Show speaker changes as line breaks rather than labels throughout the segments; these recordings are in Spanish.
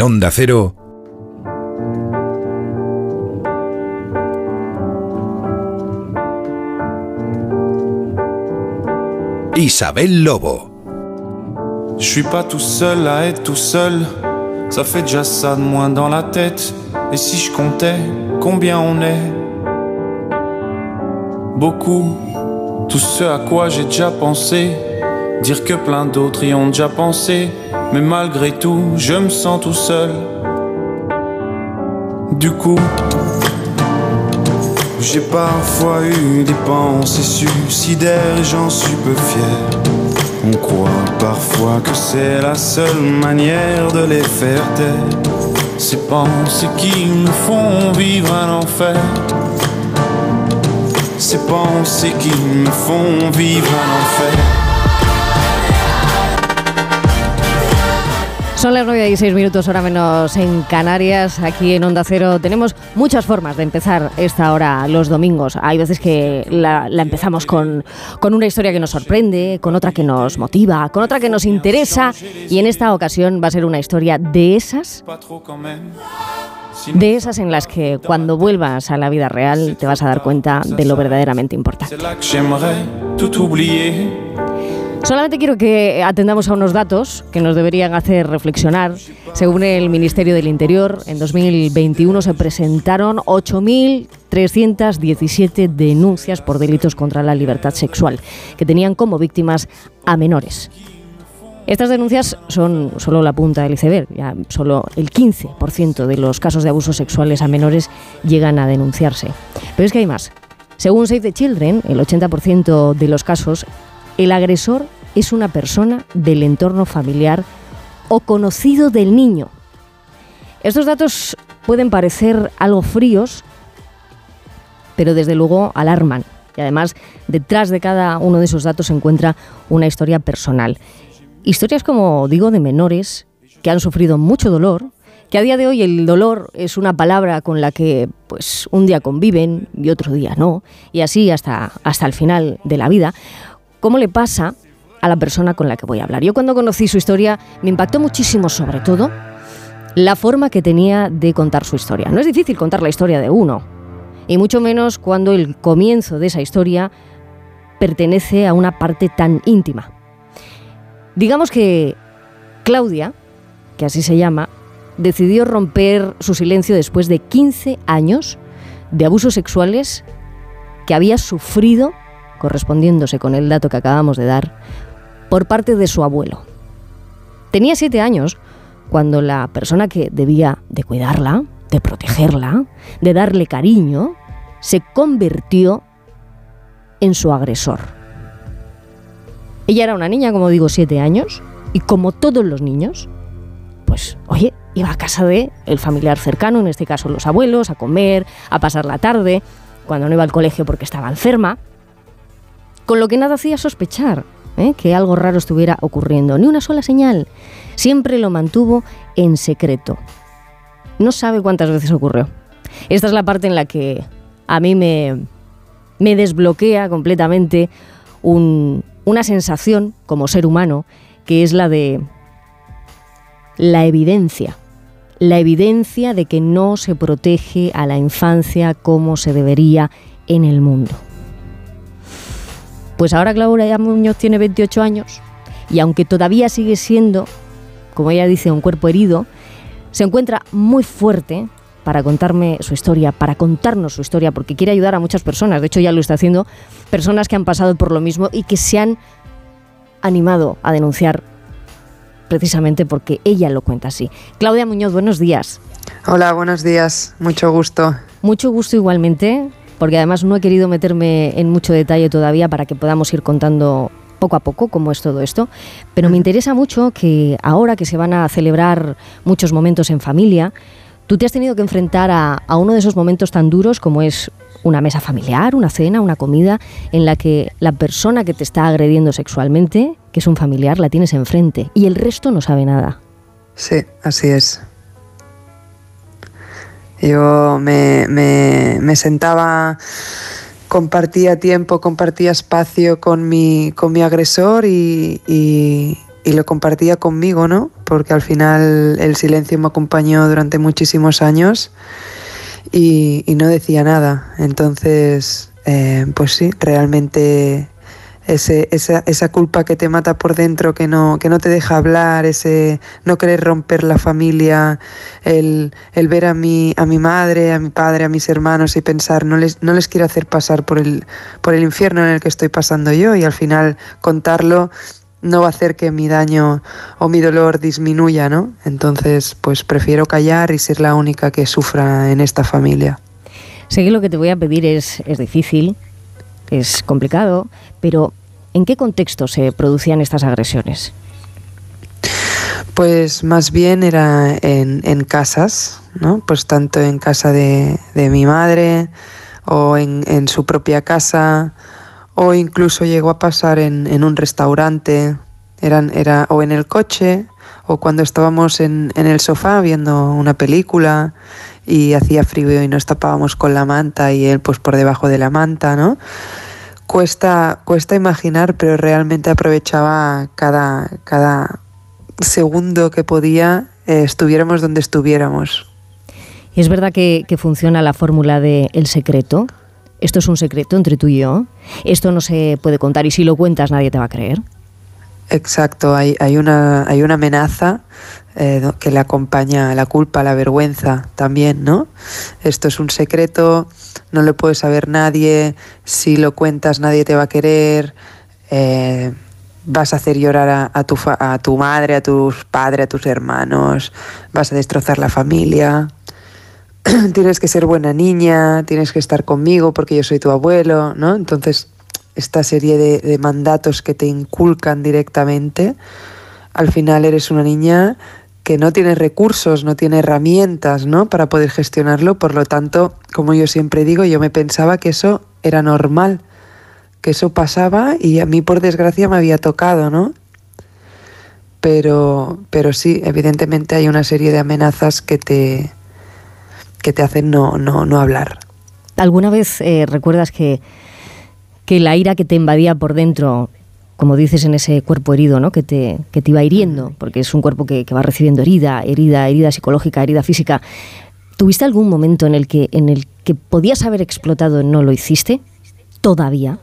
En Onda Cero. Isabel Lobo.
Je suis pas tout seul à être tout seul. Ça fait déjà ça de moins dans la tête. Et si je comptais combien on est? Beaucoup. Tout ce à quoi j'ai déjà pensé. Dire que plein d'autres y ont déjà pensé. Mais malgré tout, je me sens tout seul. Du coup, j'ai parfois eu des pensées suicidaires j'en suis peu fier. On croit parfois que c'est la seule manière de les faire taire. Ces pensées qui nous font vivre un enfer. Ces pensées qui me font vivre un enfer.
Son las 9 y 6 minutos, hora menos en Canarias. Aquí en Onda Cero tenemos muchas formas de empezar esta hora los domingos. Hay veces que la, empezamos con, con una historia que nos sorprende, con otra que nos motiva, con otra que nos interesa. Y en esta ocasión va a ser una historia de esas de esas en las que cuando vuelvas a la vida real te vas a dar cuenta de lo verdaderamente importante. Solamente quiero que atendamos a unos datos que nos deberían hacer reflexionar. Según el Ministerio del Interior, en 2021 se presentaron 8.317 denuncias por delitos contra la libertad sexual, que tenían como víctimas a menores. Estas denuncias son solo la punta del iceberg, solo el 15% de los casos de abusos sexuales a menores llegan a denunciarse. Pero es que hay más. Según Save the Children, el 80% de los casos, el agresor es una persona del entorno familiar o conocido del niño. Estos datos pueden parecer algo fríos, pero desde luego alarman. Y además, detrás de cada uno de esos datos se encuentra una historia personal. Historias, como digo, de menores que han sufrido mucho dolor, que a día de hoy el dolor es una palabra con la que pues un día conviven y otro día no, y así hasta, hasta el final de la vida. ¿Cómo le pasa a la persona con la que voy a hablar. Yo cuando conocí su historia me impactó muchísimo sobre todo la forma que tenía de contar su historia. No es difícil contar la historia de uno, y mucho menos cuando el comienzo de esa historia pertenece a una parte tan íntima. Digamos que Claudia, que así se llama, decidió romper su silencio después de 15 años de abusos sexuales que había sufrido, correspondiéndose con el dato que acabamos de dar, por parte de su abuelo. Tenía siete años cuando la persona que debía de cuidarla, de protegerla, de darle cariño, se convirtió en su agresor. Ella era una niña, como digo, siete años, y como todos los niños, pues, oye, iba a casa de el familiar cercano, en este caso los abuelos, a comer, a pasar la tarde, cuando no iba al colegio porque estaba enferma, con lo que nada hacía sospechar ¿eh? que algo raro estuviera ocurriendo, ni una sola señal. Siempre lo mantuvo en secreto. No sabe cuántas veces ocurrió. Esta es la parte en la que a mí me, me desbloquea completamente una sensación como ser humano, que es la de la evidencia. La evidencia de que no se protege a la infancia como se debería en el mundo. Pues ahora Claudia Muñoz tiene 28 años y aunque todavía sigue siendo, como ella dice, un cuerpo herido, se encuentra muy fuerte para contarme su historia, para contarnos su historia, porque quiere ayudar a muchas personas. De hecho, ya lo está haciendo, personas que han pasado por lo mismo y que se han animado a denunciar precisamente porque ella lo cuenta así. Claudia Muñoz, buenos días.
Hola, buenos días. Mucho gusto.
Mucho gusto igualmente porque además no he querido meterme en mucho detalle todavía para que podamos ir contando poco a poco cómo es todo esto, pero me interesa mucho que ahora que se van a celebrar muchos momentos en familia, tú te has tenido que enfrentar a, a uno de esos momentos tan duros como es una mesa familiar, una cena, una comida, en la que la persona que te está agrediendo sexualmente, que es un familiar, la tienes enfrente y el resto no sabe nada.
Sí, así es. Yo me, me, sentaba, compartía tiempo, compartía espacio con mi, con mi agresor y, y lo compartía conmigo, ¿no? Porque al final el silencio me acompañó durante muchísimos años y, y no decía nada. Entonces, eh, pues sí, realmente ese, esa, esa, culpa que te mata por dentro, que no, que no te deja hablar, ese no querer romper la familia, el, el, ver a mi, a mi madre, a mi padre, a mis hermanos y pensar, no les, no les quiero hacer pasar por el, por el infierno en el que estoy pasando yo y al final contarlo no va a hacer que mi daño o mi dolor disminuya, ¿no? Entonces, pues prefiero callar y ser la única que sufra en esta familia.
Que lo que te voy a pedir es, es difícil, es complicado, pero ¿en qué contexto se producían estas agresiones?
Pues más bien era en, en casas, ¿no? Pues tanto en casa de, mi madre o en, su propia casa o incluso llegó a pasar en, un restaurante, eran, era, o en el coche o cuando estábamos en el sofá viendo una película y hacía frío y nos tapábamos con la manta y él pues por debajo de la manta, ¿no? Cuesta, cuesta imaginar, pero realmente aprovechaba cada, cada segundo que podía, eh, estuviéramos donde estuviéramos.
¿Y es verdad que, que funciona la fórmula de el secreto? Esto es un secreto entre tú y yo. Esto no se puede contar y si lo cuentas nadie te va a creer.
Exacto, hay, hay, una, hay una amenaza eh, que le acompaña la culpa, la vergüenza también, ¿no? Esto es un secreto, no lo puede saber nadie, si lo cuentas nadie te va a querer, eh, vas a hacer llorar a, tu a tu madre, a tus padres, a tus hermanos, vas a destrozar la familia, tienes que ser buena niña, tienes que estar conmigo porque yo soy tu abuelo, ¿no? Entonces, esta serie de mandatos que te inculcan directamente, al final eres una niña que no tiene recursos, no tiene herramientas, ¿no? Para poder gestionarlo. Por lo tanto, como yo siempre digo, yo me pensaba que eso era normal, que eso pasaba y a mí por desgracia me había tocado, ¿no? Pero, pero sí, evidentemente hay una serie de amenazas que te, que te hacen no, no, no hablar.
¿Alguna vez eh, recuerdas que, que la ira que te invadía por dentro como dices, en ese cuerpo herido, ¿no? Que te, que te iba hiriendo, porque es un cuerpo que, que, va recibiendo herida, herida, herida psicológica, herida física. ¿Tuviste algún momento en el que, en el que podías haber explotado y no lo hiciste? ¿Todavía?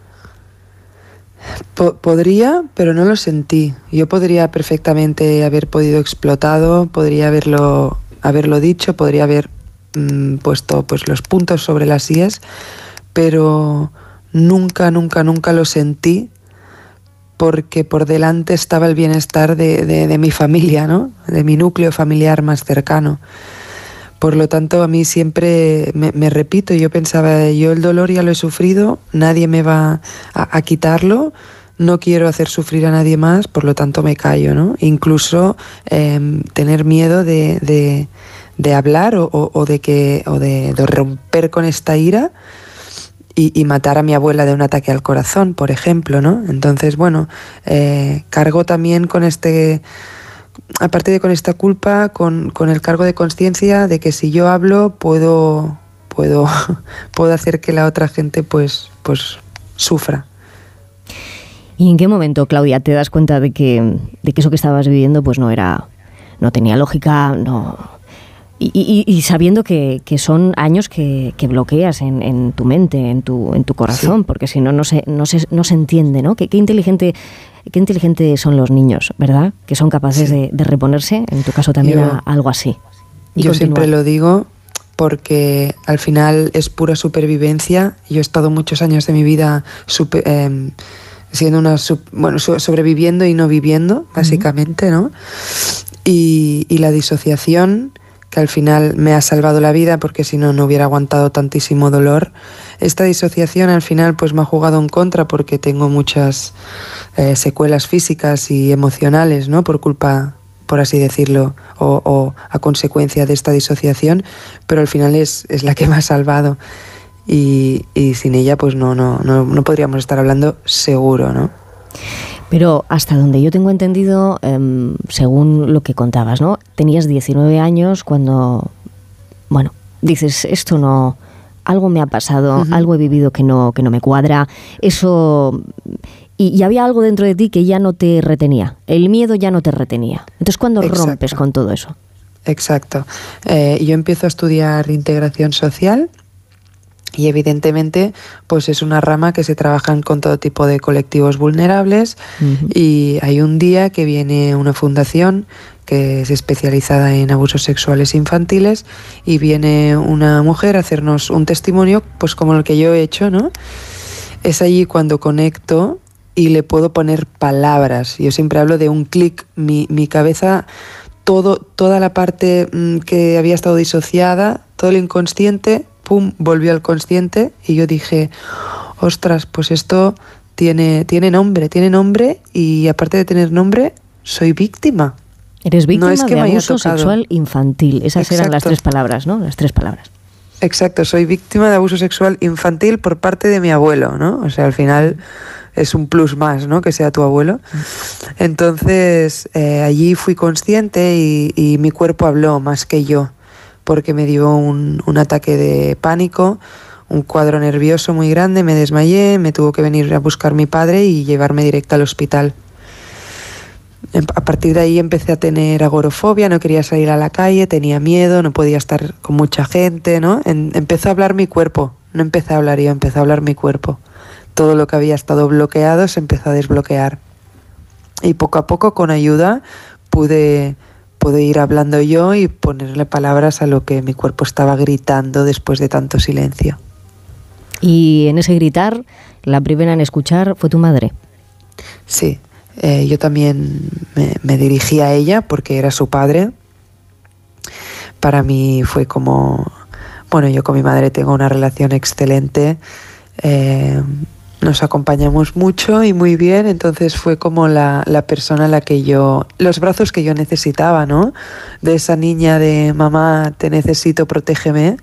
podría, pero no lo sentí. Yo podría perfectamente haber podido explotado, podría haberlo, haberlo dicho, podría haber mmm, puesto pues, los puntos sobre las IES, pero nunca, nunca, nunca lo sentí porque por delante estaba el bienestar de, de, mi familia, ¿no? de mi núcleo familiar más cercano. Por lo tanto, a mí siempre me, repito, yo pensaba, yo el dolor ya lo he sufrido, nadie me va a, quitarlo, no quiero hacer sufrir a nadie más, por lo tanto me callo, ¿no? Incluso eh, tener miedo de, de, hablar o, de que o de romper con esta ira y, matar a mi abuela de un ataque al corazón, por ejemplo, ¿no? Entonces, bueno, eh, cargo también con este, aparte de con esta culpa, con, con el cargo de conciencia de que si yo hablo puedo, puedo, puedo hacer que la otra gente pues, pues sufra.
¿Y en qué momento, Claudia, te das cuenta de que, de que eso que estabas viviendo pues no era, no tenía lógica, no, y, y, y, sabiendo que, que, son años que, que bloqueas en, en, tu mente, en tu, en tu corazón, sí. porque si no, no se, no, se, no se entiende, ¿no? Qué, qué inteligente qué inteligentes son los niños, ¿verdad? Que son capaces sí. de, de, reponerse, en tu caso también, yo, a, algo así.
yo continuar. siempre lo digo porque al final es pura supervivencia. Yo he estado muchos años de mi vida super, eh, siendo una, bueno, sobreviviendo y no viviendo, básicamente, uh -huh. ¿no? Y, y la disociación al final me ha salvado la vida porque si no, no hubiera aguantado tantísimo dolor. Esta disociación al final pues me ha jugado en contra porque tengo muchas eh, secuelas físicas y emocionales, ¿no? Por culpa, por así decirlo, o, o, a consecuencia de esta disociación, pero al final es, es la que me ha salvado. Y, y sin ella pues no, no, no, no podríamos estar hablando seguro, ¿no?
Pero hasta donde yo tengo entendido, eh, según lo que contabas, ¿no? Tenías 19 años cuando, bueno, dices, esto no, algo me ha pasado, uh -huh. algo he vivido que no, que no me cuadra. Eso y, había algo dentro de ti que ya no te retenía. El miedo ya no te retenía. Entonces, ¿cuándo rompes con todo eso?
Exacto. Eh, yo empiezo a estudiar integración social y evidentemente pues es una rama que se trabaja con todo tipo de colectivos vulnerables y hay un día que viene una fundación que es especializada en abusos sexuales infantiles y viene una mujer a hacernos un testimonio pues como el que yo he hecho, ¿no? Es allí cuando conecto y le puedo poner palabras. Yo siempre hablo de un clic, mi, mi cabeza todo, toda la parte mm, que había estado disociada, todo el inconsciente, pum, volvió al consciente y yo dije, ostras, pues esto tiene, tiene nombre, tiene nombre y aparte de tener nombre, soy víctima.
Eres víctima de abuso sexual infantil. Esas eran las tres palabras, ¿no? Las tres palabras.
Exacto, soy víctima de abuso sexual infantil por parte de mi abuelo, ¿no? O sea, al final es un plus más, ¿no? Que sea tu abuelo. Entonces, eh, allí fui consciente y, mi cuerpo habló más que yo, porque me dio un, ataque de pánico, un cuadro nervioso muy grande, me desmayé, me tuvo que venir a buscar mi padre y llevarme directo al hospital. Em, a partir de ahí empecé a tener agorofobia, no quería salir a la calle, tenía miedo, no podía estar con mucha gente, ¿no? empezó a hablar mi cuerpo, no empecé a hablar yo, empezó a hablar mi cuerpo todo lo que había estado bloqueado se empezó a desbloquear. Y poco a poco, con ayuda, pude, pude ir hablando yo y ponerle palabras a lo que mi cuerpo estaba gritando después de tanto silencio.
Y en ese gritar, la primera en escuchar fue tu madre.
Sí, eh, yo también me, me, dirigí a ella porque era su padre. Para mí fue como, bueno, yo con mi madre tengo una relación excelente. Eh, nos acompañamos mucho y muy bien, entonces fue como la, persona a la que yo, los brazos que yo necesitaba, ¿no? De esa niña de mamá, te necesito, protégeme.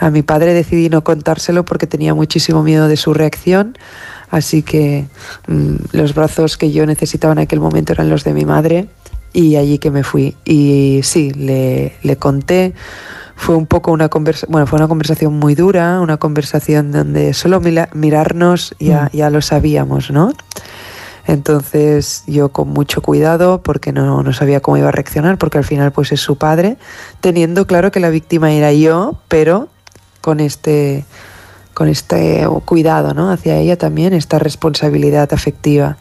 A mi padre decidí no contárselo porque tenía muchísimo miedo de su reacción, así que mm, los brazos que yo necesitaba en aquel momento eran los de mi madre y allí que me fui. Y sí, le, le conté fue un poco una conversación, bueno, fue una conversación muy dura, una conversación donde solo mirarnos ya, mm. ya lo sabíamos, ¿no? Entonces yo con mucho cuidado porque no, no, sabía cómo iba a reaccionar porque al final pues es su padre, teniendo claro que la víctima era yo, pero con este, con este cuidado ¿no? hacia ella también, esta responsabilidad afectiva.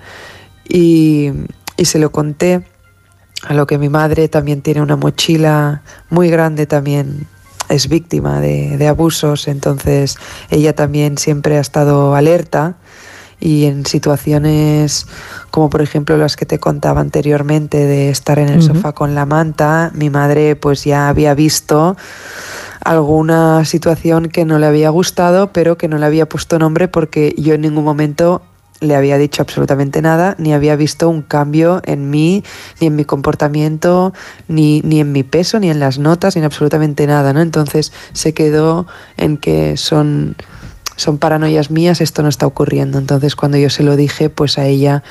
Y, y se lo conté a lo que mi madre también tiene una mochila muy grande también es víctima de, abusos, entonces ella también siempre ha estado alerta y en situaciones como por ejemplo las que te contaba anteriormente de estar en el sofá con la manta, mi madre pues ya había visto alguna situación que no le había gustado pero que no le había puesto nombre porque yo en ningún momento le había dicho absolutamente nada, ni había visto un cambio en mí, ni en mi comportamiento, ni, ni en mi peso, ni en las notas, ni en absolutamente nada, ¿no? Entonces se quedó en que son, son paranoias mías, esto no está ocurriendo. Entonces cuando yo se lo dije, pues a ella,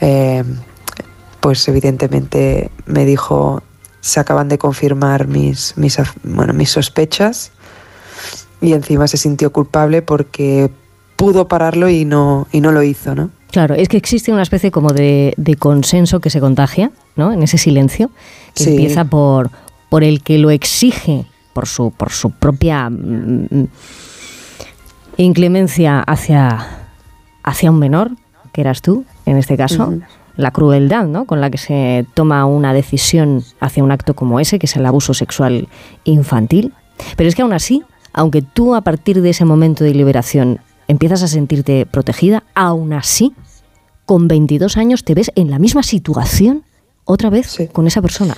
eh, pues evidentemente me dijo, se acaban de confirmar mis, mis, bueno, mis sospechas y encima se sintió culpable porque pudo pararlo y no, y no lo hizo, ¿no?
Claro, es que existe una especie como de, consenso que se contagia, ¿no? En ese silencio, que empieza por, por el que lo exige, por su, por su propia mm, mm, inclemencia hacia, hacia un menor, que eras tú, en este caso, la crueldad, ¿no? Con la que se toma una decisión hacia un acto como ese, que es el abuso sexual infantil. Pero es que aún así, aunque tú a partir de ese momento de liberación empiezas a sentirte protegida, aún así, con 22 años te ves en la misma situación otra vez con esa persona.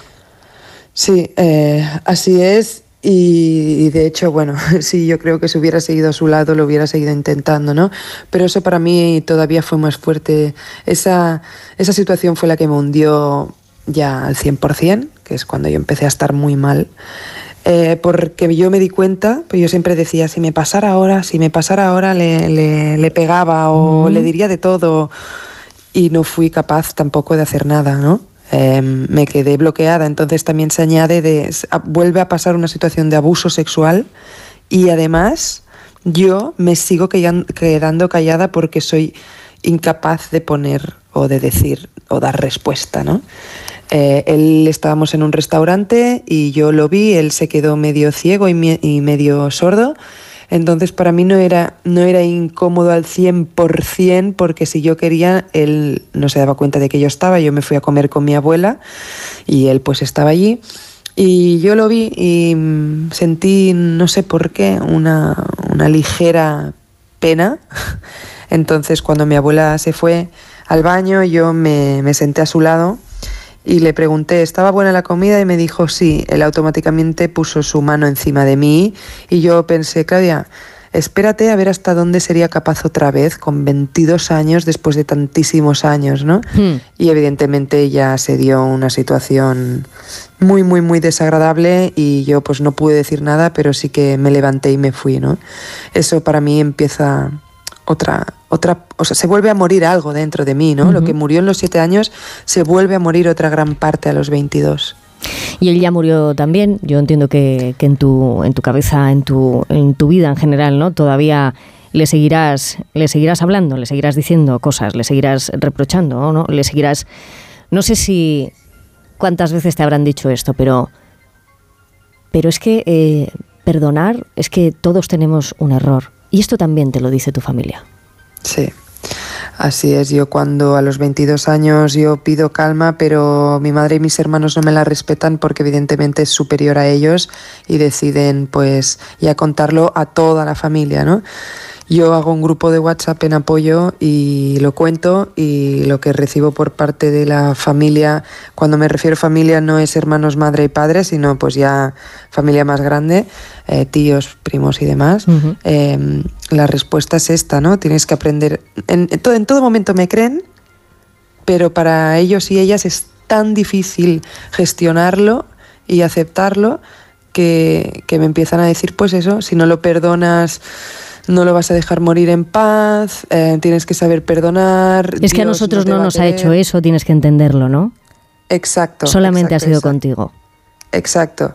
Sí, eh, así es. Y, de hecho, bueno, sí, yo creo que si hubiera seguido a su lado lo hubiera seguido intentando, ¿no? Pero eso para mí todavía fue más fuerte. Esa, esa situación fue la que me hundió ya al 100%, que es cuando yo empecé a estar muy mal. Eh, porque yo me di cuenta, pues yo siempre decía, si me pasara ahora, si me pasara ahora le, le, pegaba o le diría de todo. Y no fui capaz tampoco de hacer nada, ¿no? Em, me quedé bloqueada, entonces también se añade de, vuelve a pasar una situación de abuso sexual. Y además yo me sigo quedando callada porque soy incapaz de poner o de decir o dar respuesta, ¿no? Eh, él estábamos en un restaurante y yo lo vi, él se quedó medio ciego y, medio sordo. Entonces para mí no era, no era incómodo al 100% porque si yo quería, él no se daba cuenta de que yo estaba, yo me fui a comer con mi abuela y él pues estaba allí. Y yo lo vi y mm, sentí, no sé por qué, una, una ligera pena. Entonces cuando mi abuela se fue al baño, yo me, me senté a su lado y le pregunté, ¿estaba buena la comida? Y me dijo, sí. Él automáticamente puso su mano encima de mí y yo pensé, Claudia, espérate a ver hasta dónde sería capaz otra vez con 22 años después de tantísimos años, ¿no? Hmm. Y evidentemente ya se dio una situación muy, muy, muy desagradable y yo pues no pude decir nada, pero sí que me levanté y me fui, ¿no? Eso para mí empieza otra, otra, o sea, se vuelve a morir algo dentro de mí, ¿no? Lo que murió en los siete años se vuelve a morir otra gran parte a los 22.
Y él ya murió también. Yo entiendo que, en, tu, en tu cabeza, en tu, en tu vida en general, ¿no? Todavía le seguirás, le seguirás hablando, le seguirás diciendo cosas, le seguirás reprochando, ¿no? Le seguirás. No sé si cuántas veces te habrán dicho esto, pero. Pero es que eh, perdonar es que todos tenemos un error. Y esto también te lo dice tu familia.
Sí. Así es, yo cuando a los 22 años yo pido calma, pero mi madre y mis hermanos no me la respetan porque evidentemente es superior a ellos y deciden pues ya contarlo a toda la familia, ¿no? Yo hago un grupo de WhatsApp en apoyo y lo cuento y lo que recibo por parte de la familia, cuando me refiero a familia no es hermanos, madre y padre, sino pues ya familia más grande, eh, tíos, primos y demás, em, la respuesta es esta, ¿no? Tienes que aprender, en, todo, en todo momento me creen, pero para ellos y ellas es tan difícil gestionarlo y aceptarlo que, que me empiezan a decir, pues eso, si no lo perdonas no lo vas a dejar morir en paz, eh, tienes que saber perdonar.
Es que a nosotros no, nos ha hecho eso, tienes que entenderlo, ¿no?
Exacto.
Solamente ha sido contigo.
Exacto.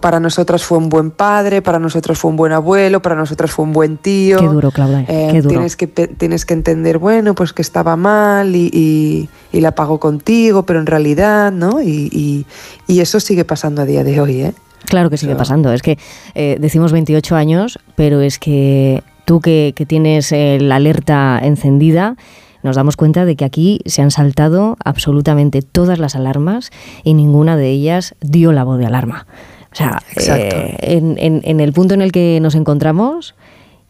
Para nosotros fue un buen padre, para nosotros fue un buen abuelo, para nosotros fue un buen tío.
Qué duro, Claudia. Eh, qué duro.
Tienes, que, tienes que entender, bueno, pues que estaba mal y, la pagó contigo, pero en realidad, ¿no? Y, y, eso sigue pasando a día de hoy, ¿eh?
Claro que sigue pasando. Es que eh, decimos 28 años, pero es que tú que, tienes la alerta encendida, nos damos cuenta de que aquí se han saltado absolutamente todas las alarmas y ninguna de ellas dio la voz de alarma. O sea, eh, en, el punto en el que nos encontramos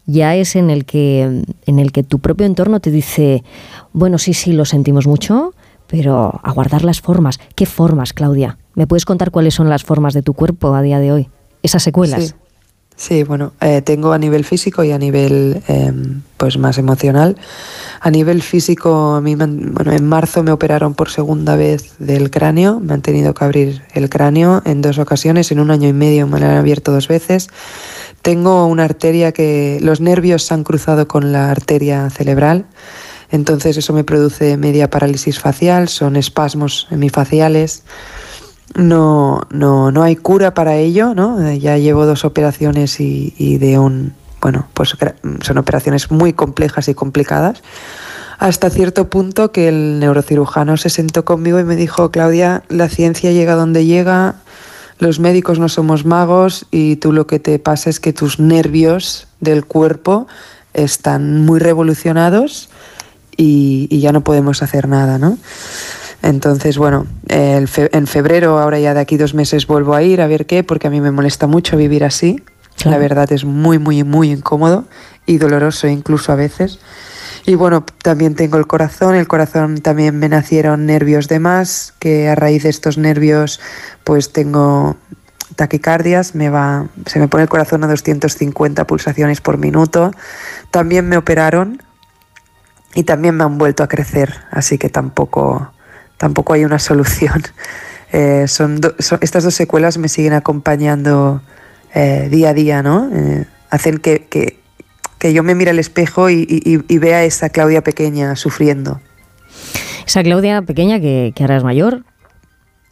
ya es en el que en el que tu propio entorno te dice, bueno, sí, sí, lo sentimos mucho, pero aguardar las formas. ¿Qué formas, Claudia? ¿Me puedes contar cuáles son las formas de tu cuerpo a día de hoy? Esas secuelas.
Sí. bueno, eh, tengo a nivel físico y a nivel em, pues más emocional. A nivel físico, a mí bueno, en marzo me operaron por segunda vez del cráneo, me han tenido que abrir el cráneo en dos ocasiones, en un año y medio me lo han abierto dos veces. Tengo una arteria que los nervios se han cruzado con la arteria cerebral entonces eso me produce media parálisis facial, son espasmos hemifaciales. No, no, no hay cura para ello, ¿no? Ya llevo dos operaciones y, de un, bueno, pues son operaciones muy complejas y complicadas. Hasta cierto punto que el neurocirujano se sentó conmigo y me dijo, Claudia, la ciencia llega donde llega, los médicos no somos magos y tú lo que te pasa es que tus nervios del cuerpo están muy revolucionados y, ya no podemos hacer nada, ¿no? Entonces, bueno, en febrero, ahora ya de aquí dos meses, vuelvo a ir a ver qué, porque a mí me molesta mucho vivir así. La verdad es muy, muy, muy incómodo y doloroso incluso a veces. Y bueno, también tengo el corazón, el corazón también me nacieron nervios de más, que a raíz de estos nervios pues tengo taquicardias, me va, se me pone el corazón a 250 pulsaciones por minuto. También me operaron y también me han vuelto a crecer, así que tampoco, tampoco hay una solución. Eh, son, estas dos secuelas me siguen acompañando eh, día a día, ¿no? Eh, hacen que, que, yo me mire al espejo y, y, vea a esa Claudia pequeña sufriendo.
Esa Claudia pequeña que, que ahora es mayor,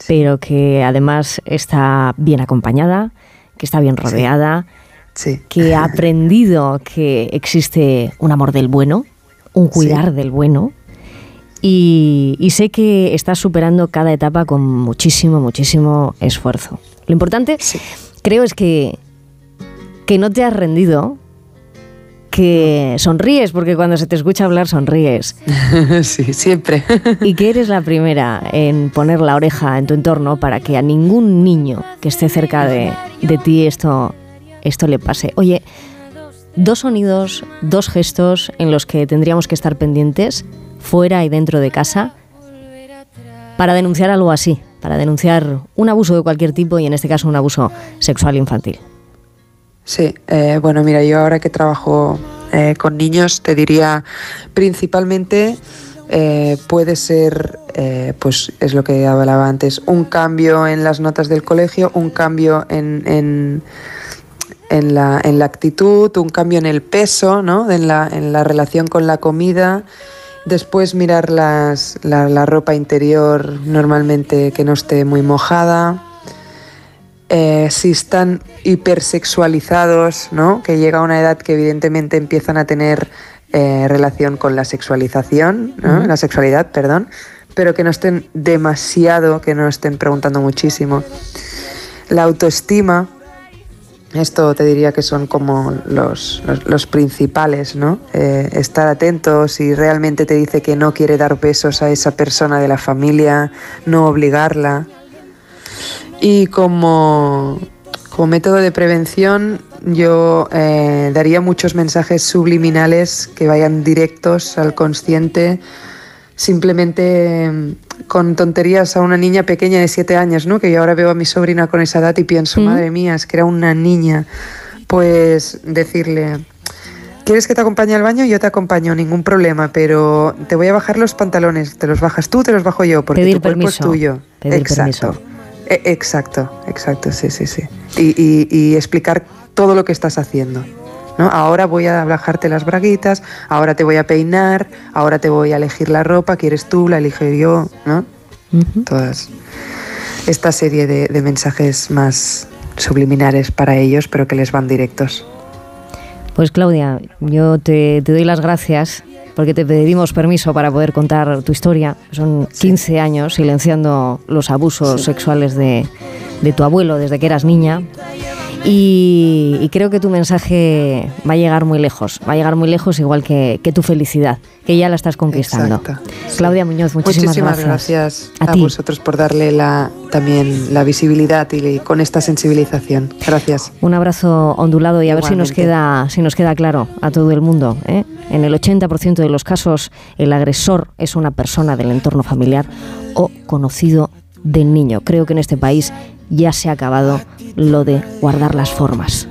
pero que además está bien acompañada, que está bien rodeada, que ha aprendido que existe un amor del bueno, un cuidar del bueno. Y, sé que estás superando cada etapa con muchísimo, muchísimo esfuerzo. Lo importante, creo, es que, que no te has rendido, que sonríes, porque cuando se te escucha hablar sonríes.
sí, siempre.
y que eres la primera en poner la oreja en tu entorno para que a ningún niño que esté cerca de, de ti esto, esto le pase. Oye, dos sonidos, dos gestos en los que tendríamos que estar pendientes, fuera y dentro de casa, para denunciar algo así, para denunciar un abuso de cualquier tipo y en este caso un abuso sexual infantil.
Sí, eh, bueno, mira, yo ahora que trabajo eh, con niños te diría principalmente eh, puede ser, pues es lo que hablaba antes, un cambio en las notas del colegio, un cambio en, en, en, la, en la, actitud, un cambio en el peso, ¿no? en, la, en la relación con la comida. Después mirar las, la, la ropa interior normalmente que no esté muy mojada eh, si están hipersexualizados, ¿no? que llega a una edad que evidentemente empiezan a tener eh, relación con la sexualización, la sexualidad, perdón, pero que no estén demasiado, que no estén preguntando muchísimo. La autoestima, esto te diría que son como los, los, principales, ¿no? Eh, estar atentos si realmente te dice que no quiere dar besos a esa persona de la familia, no obligarla, y como, método de prevención yo eh, daría muchos mensajes subliminales que vayan directos al consciente, simplemente mm, con tonterías a una niña pequeña de 7 años, ¿no? que yo ahora veo a mi sobrina con esa edad y pienso, madre mía, es que era una niña, pues decirle, ¿Quieres que te acompañe al baño? Yo te acompaño, ningún problema, pero te voy a bajar los pantalones. ¿Te los bajas tú, te los bajo yo? Porque tu cuerpo es tuyo. Exacto. E, exacto, exacto, sí, sí, sí. Y, explicar todo lo que estás haciendo. ¿No? Ahora voy a bajarte las braguitas, ahora te voy a peinar, ahora te voy a elegir la ropa, quieres tú, la elijo yo, ¿no? Todas. Esta serie de, mensajes más subliminares para ellos, pero que les van directos.
Pues Claudia, yo te, te doy las gracias porque te pedimos permiso para poder contar tu historia. Son 15 años silenciando los abusos sexuales de, de tu abuelo desde que eras niña. Y, creo que tu mensaje va a llegar muy lejos, va a llegar muy lejos igual que, tu felicidad, que ya la estás conquistando. Claudia Muñoz, muchísimas,
gracias. a, vosotros por darle la, también la visibilidad y, con esta sensibilización. Gracias.
Un abrazo ondulado y a ver si nos queda, si nos queda claro a todo el mundo. ¿eh? En el 80% de los casos el agresor es una persona del entorno familiar o conocido del niño. Creo que en este país ya se ha acabado lo de guardar las formas.